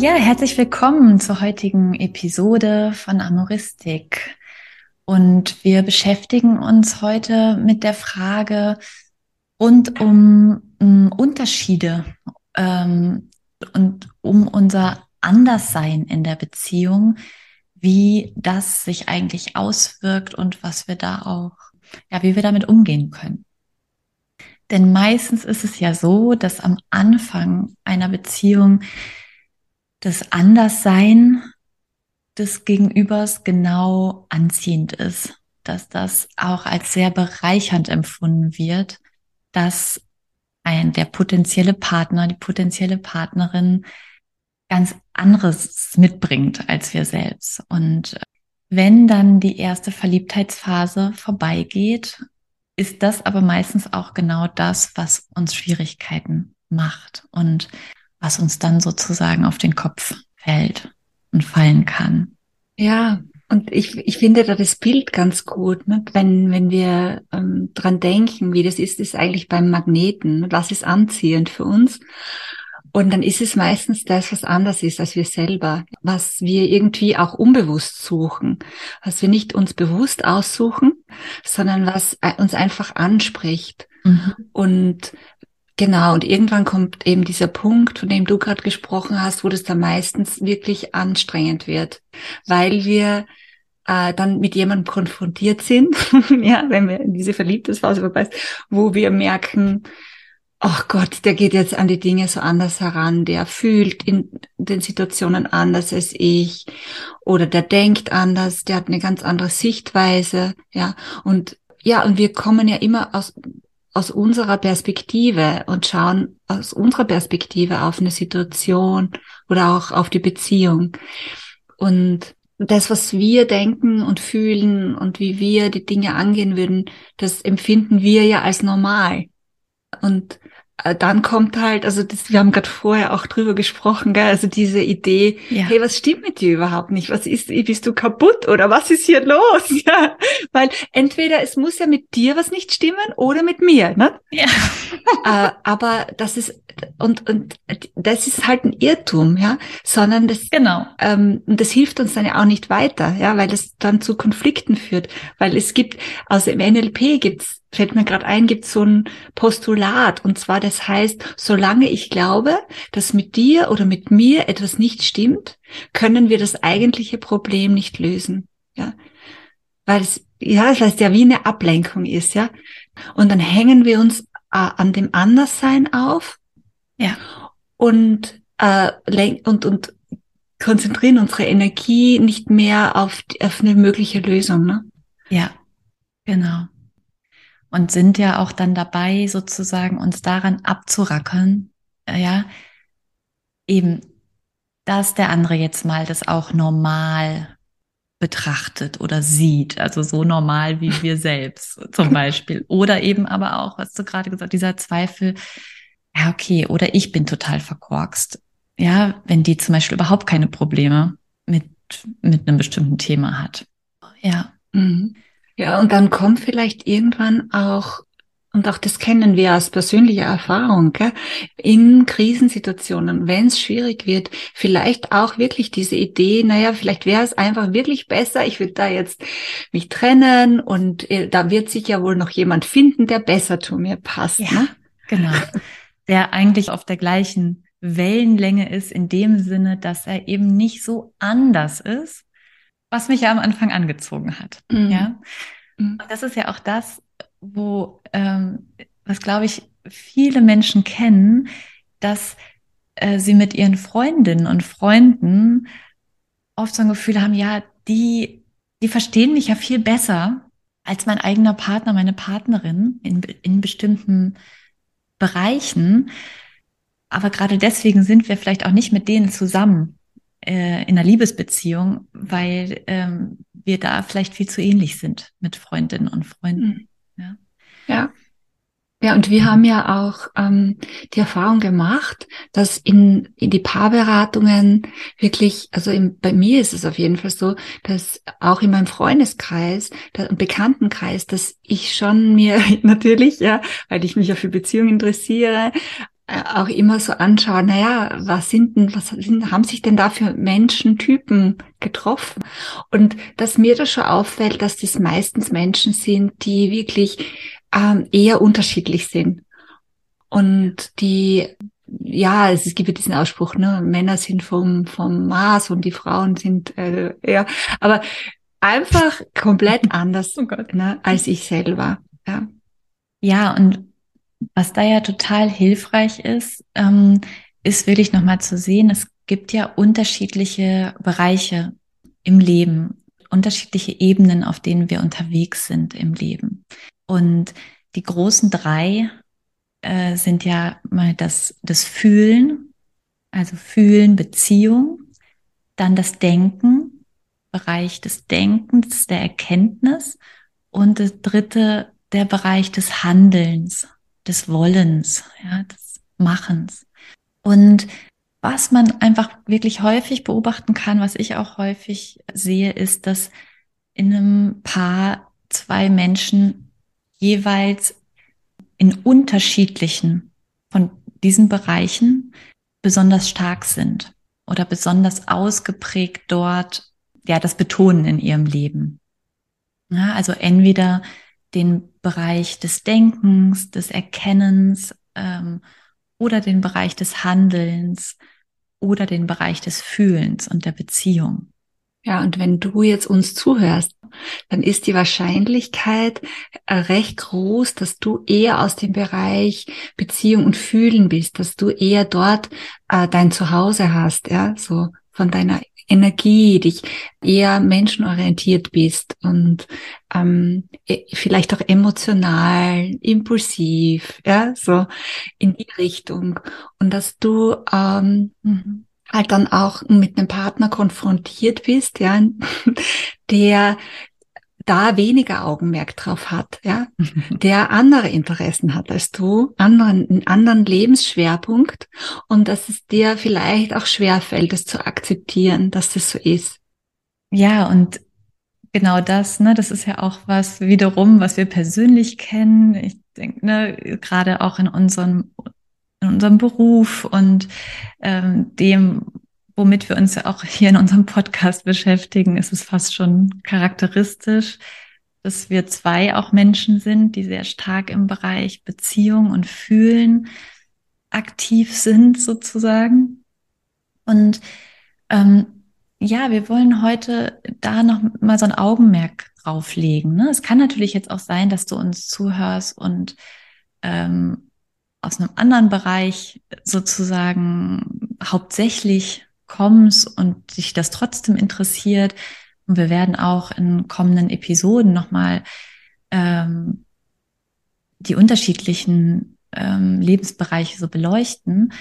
Ja, herzlich willkommen zur heutigen Episode von Amoristik. Und wir beschäftigen uns heute mit der Frage rund um um Unterschiede ähm, und um unser Anderssein in der Beziehung, wie das sich eigentlich auswirkt und was wir da auch, ja, wie wir damit umgehen können. Denn meistens ist es ja so, dass am Anfang einer Beziehung das Anderssein des Gegenübers genau anziehend ist, dass das auch als sehr bereichernd empfunden wird, dass ein, der potenzielle Partner, die potenzielle Partnerin ganz anderes mitbringt als wir selbst. Und wenn dann die erste Verliebtheitsphase vorbeigeht, ist das aber meistens auch genau das, was uns Schwierigkeiten macht. Und was uns dann sozusagen auf den Kopf fällt und fallen kann. Ja, und ich, ich finde da das Bild ganz gut, ne? wenn, wenn wir ähm, dran denken, wie das ist, ist eigentlich beim Magneten. Was ist anziehend für uns? Und dann ist es meistens das, was anders ist als wir selber, was wir irgendwie auch unbewusst suchen, was wir nicht uns bewusst aussuchen, sondern was uns einfach anspricht. Mhm. Und Genau, und irgendwann kommt eben dieser Punkt, von dem du gerade gesprochen hast, wo das dann meistens wirklich anstrengend wird, weil wir äh, dann mit jemandem konfrontiert sind, ja, wenn wir in diese Verliebtesphase vorbei ist, wo wir merken, ach Gott, der geht jetzt an die Dinge so anders heran, der fühlt in den Situationen anders als ich oder der denkt anders, der hat eine ganz andere Sichtweise, ja, und ja, und wir kommen ja immer aus aus unserer Perspektive und schauen aus unserer Perspektive auf eine Situation oder auch auf die Beziehung. Und das, was wir denken und fühlen und wie wir die Dinge angehen würden, das empfinden wir ja als normal. Und dann kommt halt, also das, wir haben gerade vorher auch drüber gesprochen, gell? also diese Idee, ja. hey, was stimmt mit dir überhaupt nicht? Was ist, bist du kaputt oder was ist hier los? Ja, weil entweder es muss ja mit dir was nicht stimmen oder mit mir, ne? Ja. äh, aber das ist und und das ist halt ein Irrtum, ja, sondern das genau ähm, und das hilft uns dann ja auch nicht weiter, ja, weil das dann zu Konflikten führt, weil es gibt also im NLP gibt's fällt mir gerade ein, gibt so ein Postulat. Und zwar, das heißt, solange ich glaube, dass mit dir oder mit mir etwas nicht stimmt, können wir das eigentliche Problem nicht lösen. Ja. Weil es, ja, das heißt ja wie eine Ablenkung ist, ja. Und dann hängen wir uns äh, an dem Anderssein auf. Ja. Und, äh, und, und konzentrieren unsere Energie nicht mehr auf, auf eine mögliche Lösung, ne? Ja, genau und sind ja auch dann dabei, sozusagen uns daran abzurackern, äh, ja, eben, dass der andere jetzt mal das auch normal betrachtet oder sieht, also so normal wie wir selbst zum Beispiel. Oder eben aber auch, was du gerade gesagt, dieser Zweifel, ja, okay, oder ich bin total verkorkst. Ja, wenn die zum Beispiel überhaupt keine Probleme mit, mit einem bestimmten Thema hat. Ja. Mhm. Ja, und dann kommt vielleicht irgendwann auch, und auch das kennen wir aus persönlicher Erfahrung, gell? in Krisensituationen, wenn es schwierig wird, vielleicht auch wirklich diese Idee, naja, vielleicht wäre es einfach wirklich besser, ich würde da jetzt mich trennen und äh, da wird sich ja wohl noch jemand finden, der besser zu mir passt. Ja, ne? genau. Der eigentlich auf der gleichen Wellenlänge ist, in dem Sinne, dass er eben nicht so anders ist, was mich ja am Anfang angezogen hat. Mhm. Ja. Mhm. Und das ist ja auch das, wo, ähm, was glaube ich, viele Menschen kennen, dass äh, sie mit ihren Freundinnen und Freunden oft so ein Gefühl haben, ja, die, die verstehen mich ja viel besser als mein eigener Partner, meine Partnerin in, in bestimmten Bereichen. Aber gerade deswegen sind wir vielleicht auch nicht mit denen zusammen, äh, in einer Liebesbeziehung, weil ähm, wir da vielleicht viel zu ähnlich sind mit Freundinnen und Freunden. Mhm. Ja. ja. Ja, und wir haben ja auch ähm, die Erfahrung gemacht, dass in, in die Paarberatungen wirklich, also im, bei mir ist es auf jeden Fall so, dass auch in meinem Freundeskreis und Bekanntenkreis, dass ich schon mir natürlich, ja, weil ich mich ja für Beziehungen interessiere, auch immer so anschaue, naja, was sind denn, was sind, haben sich denn da für Menschentypen getroffen? Und dass mir das schon auffällt, dass das meistens Menschen sind, die wirklich ähm, eher unterschiedlich sind. Und die, ja, es gibt ja diesen Ausspruch, ne, Männer sind vom, vom Mars und die Frauen sind, äh, ja, aber einfach komplett anders, oh ne, als ich selber, ja. Ja, und was da ja total hilfreich ist, ähm, ist wirklich nochmal zu sehen, es gibt ja unterschiedliche Bereiche im Leben, unterschiedliche Ebenen, auf denen wir unterwegs sind im Leben. Und die großen drei äh, sind ja mal das, das Fühlen, also Fühlen, Beziehung, dann das Denken, Bereich des Denkens, der Erkenntnis und das dritte, der Bereich des Handelns, des Wollens, ja, des Machens. Und was man einfach wirklich häufig beobachten kann, was ich auch häufig sehe, ist, dass in einem Paar zwei Menschen jeweils in unterschiedlichen von diesen Bereichen besonders stark sind oder besonders ausgeprägt dort, ja, das betonen in ihrem Leben. Ja, also entweder den Bereich des Denkens, des Erkennens ähm, oder den Bereich des Handelns oder den Bereich des Fühlens und der Beziehung. Ja, und wenn du jetzt uns zuhörst, dann ist die Wahrscheinlichkeit äh, recht groß, dass du eher aus dem Bereich Beziehung und Fühlen bist, dass du eher dort äh, dein Zuhause hast, ja, so von deiner Energie, dich eher menschenorientiert bist und ähm, e, vielleicht auch emotional, impulsiv, ja, so in die Richtung. Und dass du ähm, mhm halt dann auch mit einem Partner konfrontiert bist, ja, der da weniger Augenmerk drauf hat, ja, der andere Interessen hat als du, anderen, einen anderen Lebensschwerpunkt und dass es dir vielleicht auch schwerfällt, es zu akzeptieren, dass das so ist. Ja, und genau das, ne, das ist ja auch was wiederum, was wir persönlich kennen. Ich denke, ne, gerade auch in unserem in unserem Beruf und ähm, dem, womit wir uns ja auch hier in unserem Podcast beschäftigen, ist es fast schon charakteristisch, dass wir zwei auch Menschen sind, die sehr stark im Bereich Beziehung und Fühlen aktiv sind sozusagen. Und ähm, ja, wir wollen heute da noch mal so ein Augenmerk drauflegen. Ne? Es kann natürlich jetzt auch sein, dass du uns zuhörst und ähm, aus einem anderen Bereich sozusagen hauptsächlich kommst und dich das trotzdem interessiert. Und wir werden auch in kommenden Episoden nochmal ähm, die unterschiedlichen ähm, Lebensbereiche so beleuchten.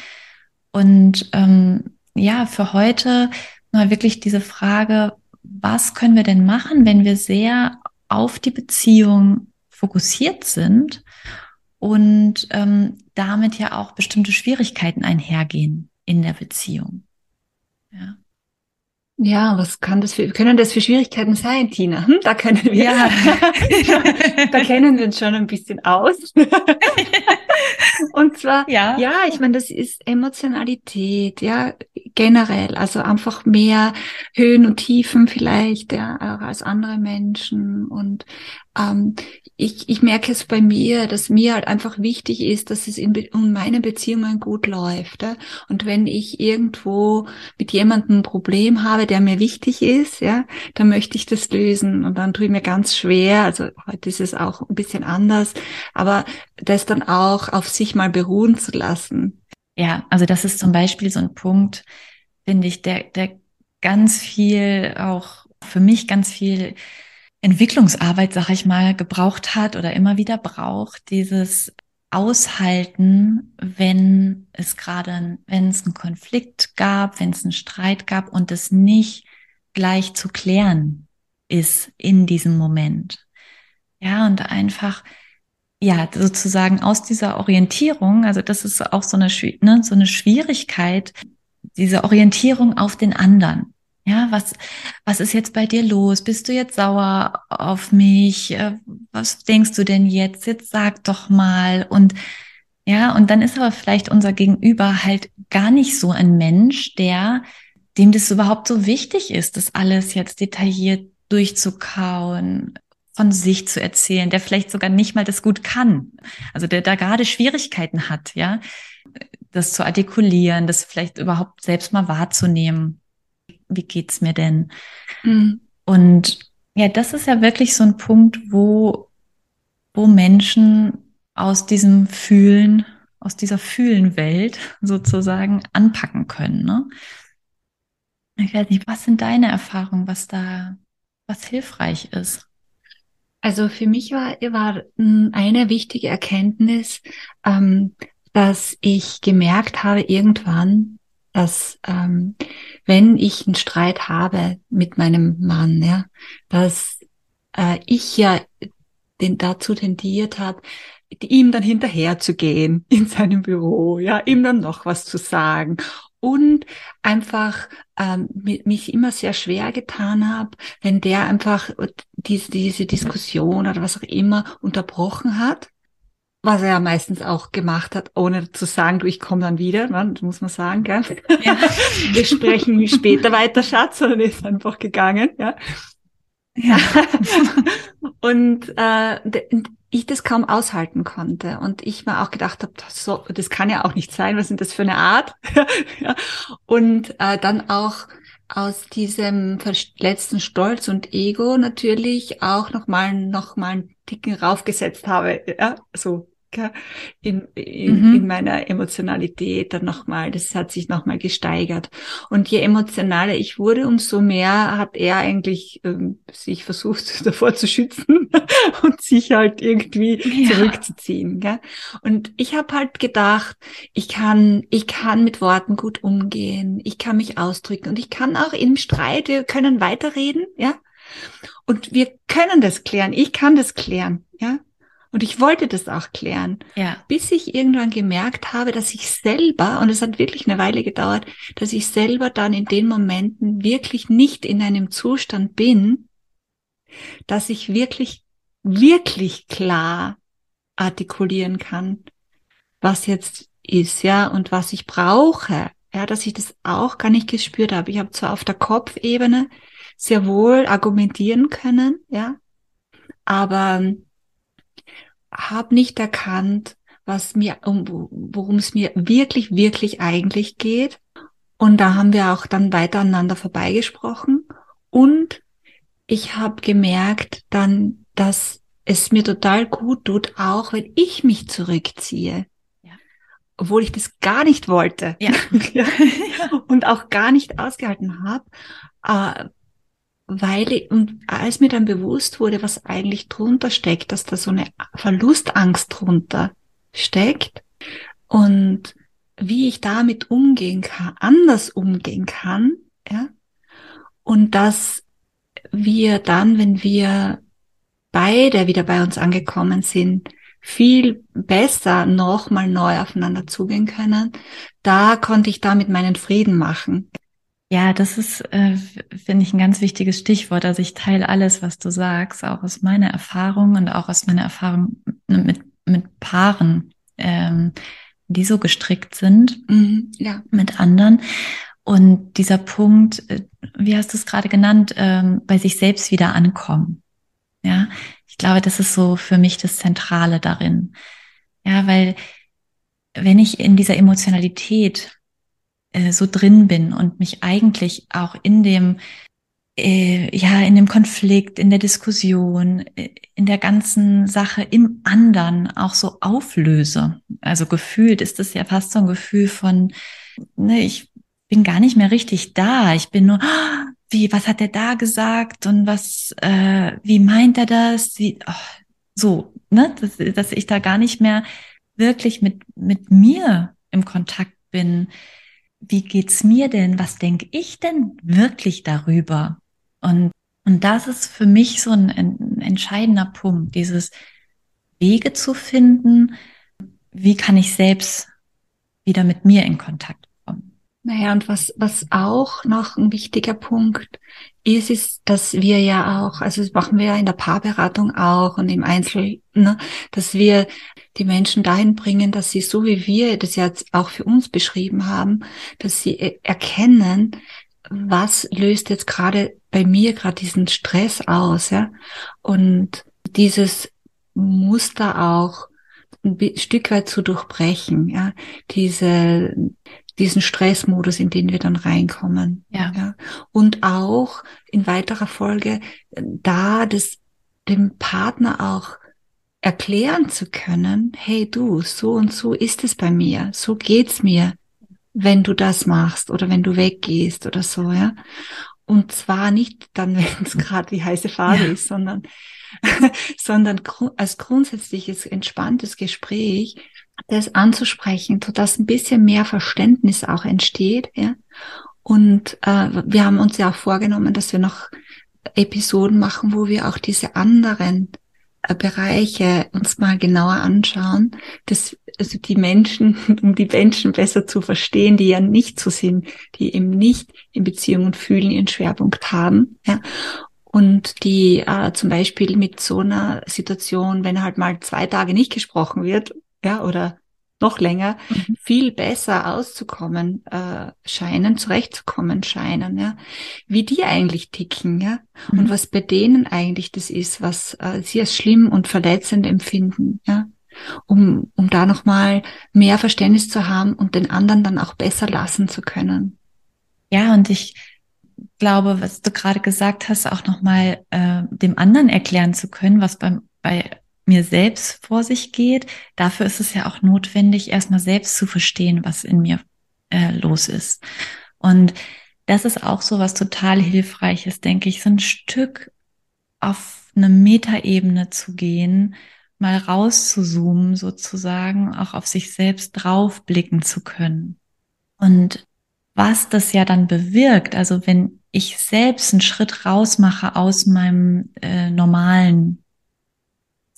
Und ähm, ja, für heute mal wirklich diese Frage, was können wir denn machen, wenn wir sehr auf die Beziehung fokussiert sind und ähm, damit ja auch bestimmte Schwierigkeiten einhergehen in der Beziehung. Ja. Ja, was kann das für, können das für Schwierigkeiten sein, Tina? Hm, da können wir, ja. da kennen wir uns schon ein bisschen aus. Und zwar, ja, ja ich meine, das ist Emotionalität, ja, generell, also einfach mehr Höhen und Tiefen vielleicht, ja, auch als andere Menschen und ähm, ich, ich merke es bei mir, dass mir halt einfach wichtig ist, dass es in, in meinen Beziehungen gut läuft. Ja? Und wenn ich irgendwo mit jemandem ein Problem habe, der mir wichtig ist, ja, dann möchte ich das lösen. Und dann tue ich mir ganz schwer, also heute ist es auch ein bisschen anders, aber das dann auch auf sich mal beruhen zu lassen. Ja, also das ist zum Beispiel so ein Punkt, finde ich, der, der ganz viel auch für mich ganz viel Entwicklungsarbeit, sag ich mal, gebraucht hat oder immer wieder braucht, dieses aushalten, wenn es gerade, wenn es einen Konflikt gab, wenn es einen Streit gab und es nicht gleich zu klären ist in diesem Moment. Ja, und einfach, ja, sozusagen aus dieser Orientierung, also das ist auch so eine, ne, so eine Schwierigkeit, diese Orientierung auf den anderen. Ja, was, was ist jetzt bei dir los? Bist du jetzt sauer auf mich? Äh, was denkst du denn jetzt? Jetzt sag doch mal. Und ja, und dann ist aber vielleicht unser Gegenüber halt gar nicht so ein Mensch, der, dem das überhaupt so wichtig ist, das alles jetzt detailliert durchzukauen, von sich zu erzählen, der vielleicht sogar nicht mal das gut kann. Also der da gerade Schwierigkeiten hat, ja, das zu artikulieren, das vielleicht überhaupt selbst mal wahrzunehmen wie geht's mir denn? Mhm. Und ja, das ist ja wirklich so ein Punkt, wo, wo Menschen aus diesem Fühlen, aus dieser Fühlenwelt sozusagen anpacken können. Ne? Ich weiß nicht, was sind deine Erfahrungen, was da, was hilfreich ist? Also für mich war, war hm, eine wichtige Erkenntnis, ähm, dass ich gemerkt habe irgendwann, dass ähm, wenn ich einen Streit habe mit meinem Mann, ja, dass äh, ich ja den dazu tendiert habe, ihm dann hinterher zu gehen in seinem Büro, ja, ihm dann noch was zu sagen und einfach ähm, mich immer sehr schwer getan habe, wenn der einfach diese, diese Diskussion oder was auch immer unterbrochen hat was er ja meistens auch gemacht hat, ohne zu sagen, du, ich komme dann wieder, ne? muss man sagen, gell? Ja. Wir sprechen später weiter, Schatz, sondern ist einfach gegangen, ja. Ja. und äh, ich das kaum aushalten konnte und ich mir auch gedacht habe, das, so, das kann ja auch nicht sein, was sind das für eine Art? ja. Und äh, dann auch aus diesem verletzten Stolz und Ego natürlich auch nochmal noch mal einen Ticken raufgesetzt habe, ja, so in, in, mhm. in meiner Emotionalität dann nochmal, das hat sich nochmal gesteigert. Und je emotionaler ich wurde, umso mehr hat er eigentlich ähm, sich versucht davor zu schützen und sich halt irgendwie ja. zurückzuziehen. Gell? Und ich habe halt gedacht, ich kann, ich kann mit Worten gut umgehen, ich kann mich ausdrücken und ich kann auch im Streit, wir können weiterreden, ja. Und wir können das klären, ich kann das klären, ja. Und ich wollte das auch klären, ja. bis ich irgendwann gemerkt habe, dass ich selber, und es hat wirklich eine Weile gedauert, dass ich selber dann in den Momenten wirklich nicht in einem Zustand bin, dass ich wirklich, wirklich klar artikulieren kann, was jetzt ist, ja, und was ich brauche. Ja, dass ich das auch gar nicht gespürt habe. Ich habe zwar auf der Kopfebene sehr wohl argumentieren können, ja, aber habe nicht erkannt, was mir, um, worum es mir wirklich, wirklich eigentlich geht. Und da haben wir auch dann weiter aneinander vorbeigesprochen. Und ich habe gemerkt dann, dass es mir total gut tut, auch wenn ich mich zurückziehe. Ja. Obwohl ich das gar nicht wollte. Ja. ja. Und auch gar nicht ausgehalten habe. Äh, weil ich, und als mir dann bewusst wurde, was eigentlich drunter steckt, dass da so eine Verlustangst drunter steckt und wie ich damit umgehen kann, anders umgehen kann, ja, und dass wir dann, wenn wir beide wieder bei uns angekommen sind, viel besser nochmal neu aufeinander zugehen können, da konnte ich damit meinen Frieden machen. Ja, das ist, äh, finde ich, ein ganz wichtiges Stichwort. Also ich teile alles, was du sagst, auch aus meiner Erfahrung und auch aus meiner Erfahrung mit, mit Paaren, ähm, die so gestrickt sind, mhm, ja. mit anderen. Und dieser Punkt, äh, wie hast du es gerade genannt, ähm, bei sich selbst wieder ankommen. Ja, ich glaube, das ist so für mich das Zentrale darin. Ja, weil wenn ich in dieser Emotionalität äh, so drin bin und mich eigentlich auch in dem äh, ja in dem Konflikt, in der Diskussion, äh, in der ganzen Sache im anderen auch so auflöse. Also gefühlt ist es ja fast so ein Gefühl von, ne, ich bin gar nicht mehr richtig da. Ich bin nur, wie, was hat er da gesagt und was, äh, wie meint er das? Wie, oh, so, ne, dass, dass ich da gar nicht mehr wirklich mit, mit mir im Kontakt bin, wie geht's mir denn? Was denke ich denn wirklich darüber? Und, und das ist für mich so ein, ein entscheidender Punkt, dieses Wege zu finden, wie kann ich selbst wieder mit mir in Kontakt. Naja, und was, was auch noch ein wichtiger Punkt ist, ist, dass wir ja auch, also das machen wir ja in der Paarberatung auch und im Einzel, ne, dass wir die Menschen dahin bringen, dass sie so wie wir das jetzt auch für uns beschrieben haben, dass sie erkennen, was löst jetzt gerade bei mir gerade diesen Stress aus, ja, und dieses Muster auch ein Stück weit zu durchbrechen, ja, diese, diesen Stressmodus, in den wir dann reinkommen. Ja. ja. Und auch in weiterer Folge da das dem Partner auch erklären zu können, hey du, so und so ist es bei mir, so geht's mir, wenn du das machst oder wenn du weggehst oder so, ja. Und zwar nicht dann, wenn es gerade die heiße Phase ja. ist, sondern sondern als grundsätzliches entspanntes Gespräch, das anzusprechen, so dass ein bisschen mehr Verständnis auch entsteht. Ja? Und äh, wir haben uns ja auch vorgenommen, dass wir noch Episoden machen, wo wir auch diese anderen äh, Bereiche uns mal genauer anschauen, dass also die Menschen, um die Menschen besser zu verstehen, die ja nicht so sind, die eben nicht in Beziehungen fühlen, ihren Schwerpunkt haben, ja, und die äh, zum Beispiel mit so einer Situation, wenn halt mal zwei Tage nicht gesprochen wird, ja, oder noch länger, mhm. viel besser auszukommen äh, scheinen, zurechtzukommen scheinen, ja, wie die eigentlich ticken, ja, mhm. und was bei denen eigentlich das ist, was äh, sie als schlimm und verletzend empfinden, ja, um, um da nochmal mehr Verständnis zu haben und den anderen dann auch besser lassen zu können. Ja, und ich glaube, was du gerade gesagt hast, auch nochmal äh, dem anderen erklären zu können, was beim, bei mir selbst vor sich geht. Dafür ist es ja auch notwendig, erstmal selbst zu verstehen, was in mir äh, los ist. Und das ist auch so was total Hilfreiches, denke ich, so ein Stück auf eine Metaebene zu gehen, mal raus zu zoomen sozusagen, auch auf sich selbst draufblicken zu können. Und was das ja dann bewirkt, also wenn ich selbst einen Schritt rausmache aus meinem äh, normalen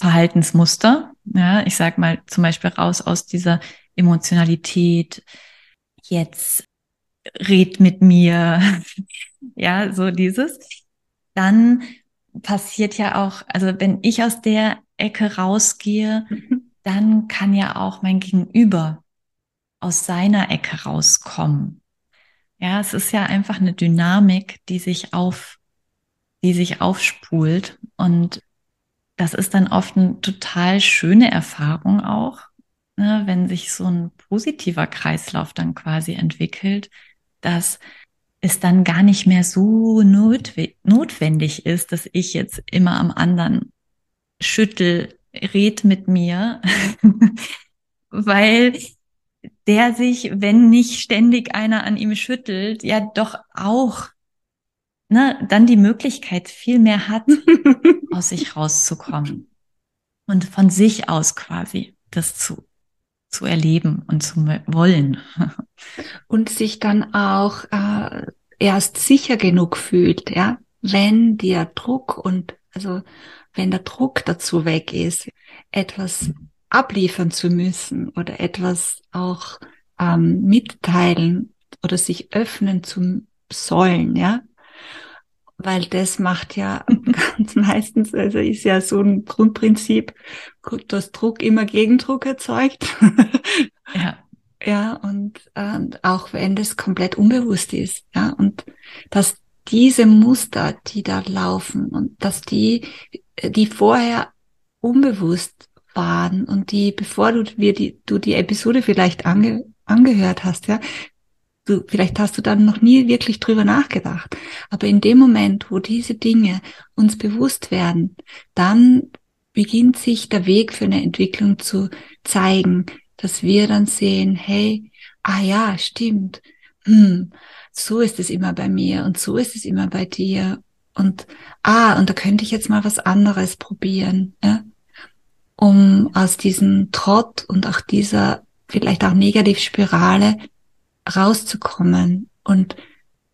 Verhaltensmuster, ja, ich sag mal zum Beispiel raus aus dieser Emotionalität, jetzt red mit mir, ja, so dieses, dann passiert ja auch, also wenn ich aus der Ecke rausgehe, dann kann ja auch mein Gegenüber aus seiner Ecke rauskommen. Ja, es ist ja einfach eine Dynamik, die sich auf, die sich aufspult. Und das ist dann oft eine total schöne Erfahrung auch, ne, wenn sich so ein positiver Kreislauf dann quasi entwickelt, dass es dann gar nicht mehr so notwendig ist, dass ich jetzt immer am anderen schüttel, red mit mir, weil der sich, wenn nicht ständig einer an ihm schüttelt, ja doch auch ne, dann die Möglichkeit viel mehr hat, aus sich rauszukommen und von sich aus quasi das zu, zu erleben und zu wollen. und sich dann auch äh, erst sicher genug fühlt, ja, wenn der Druck und also wenn der Druck dazu weg ist, etwas abliefern zu müssen oder etwas auch ähm, mitteilen oder sich öffnen zu sollen, ja. Weil das macht ja ganz meistens, also ist ja so ein Grundprinzip, dass Druck immer Gegendruck erzeugt. ja. Ja, und äh, auch wenn das komplett unbewusst ist, ja, und dass diese Muster, die da laufen und dass die, die vorher unbewusst waren und die, bevor du wir die, du die Episode vielleicht ange, angehört hast, ja, du, vielleicht hast du dann noch nie wirklich drüber nachgedacht. Aber in dem Moment, wo diese Dinge uns bewusst werden, dann beginnt sich der Weg für eine Entwicklung zu zeigen, dass wir dann sehen, hey, ah ja, stimmt, hm, so ist es immer bei mir und so ist es immer bei dir und ah, und da könnte ich jetzt mal was anderes probieren. Ja? um aus diesem Trott und auch dieser vielleicht auch Negativspirale rauszukommen und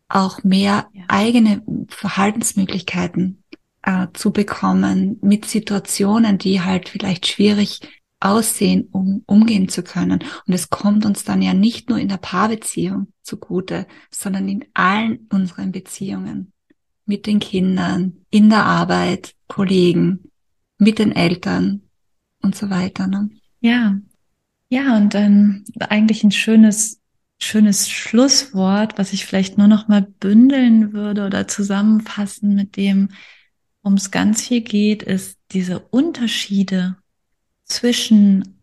auch mehr ja. eigene Verhaltensmöglichkeiten äh, zu bekommen mit Situationen, die halt vielleicht schwierig aussehen, um umgehen zu können. Und es kommt uns dann ja nicht nur in der Paarbeziehung zugute, sondern in allen unseren Beziehungen. Mit den Kindern, in der Arbeit, Kollegen, mit den Eltern und so weiter. Ne? Ja, ja, und dann eigentlich ein schönes, schönes Schlusswort, was ich vielleicht nur noch mal bündeln würde oder zusammenfassen mit dem, um es ganz viel geht, ist diese Unterschiede zwischen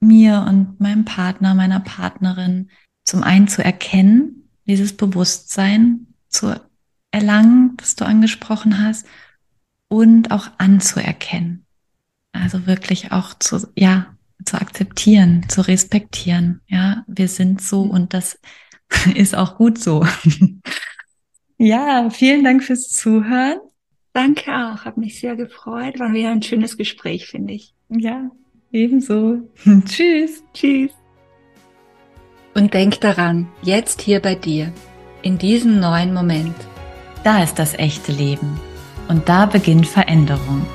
mir und meinem Partner, meiner Partnerin, zum einen zu erkennen, dieses Bewusstsein zu erlangen, das du angesprochen hast, und auch anzuerkennen. Also wirklich auch zu, ja, zu akzeptieren, zu respektieren. Ja, wir sind so mhm. und das ist auch gut so. ja, vielen Dank fürs Zuhören. Danke auch, hat mich sehr gefreut. War wieder ein schönes Gespräch, finde ich. Ja, ebenso. Tschüss. Tschüss. Und denk daran, jetzt hier bei dir, in diesem neuen Moment. Da ist das echte Leben. Und da beginnt Veränderung.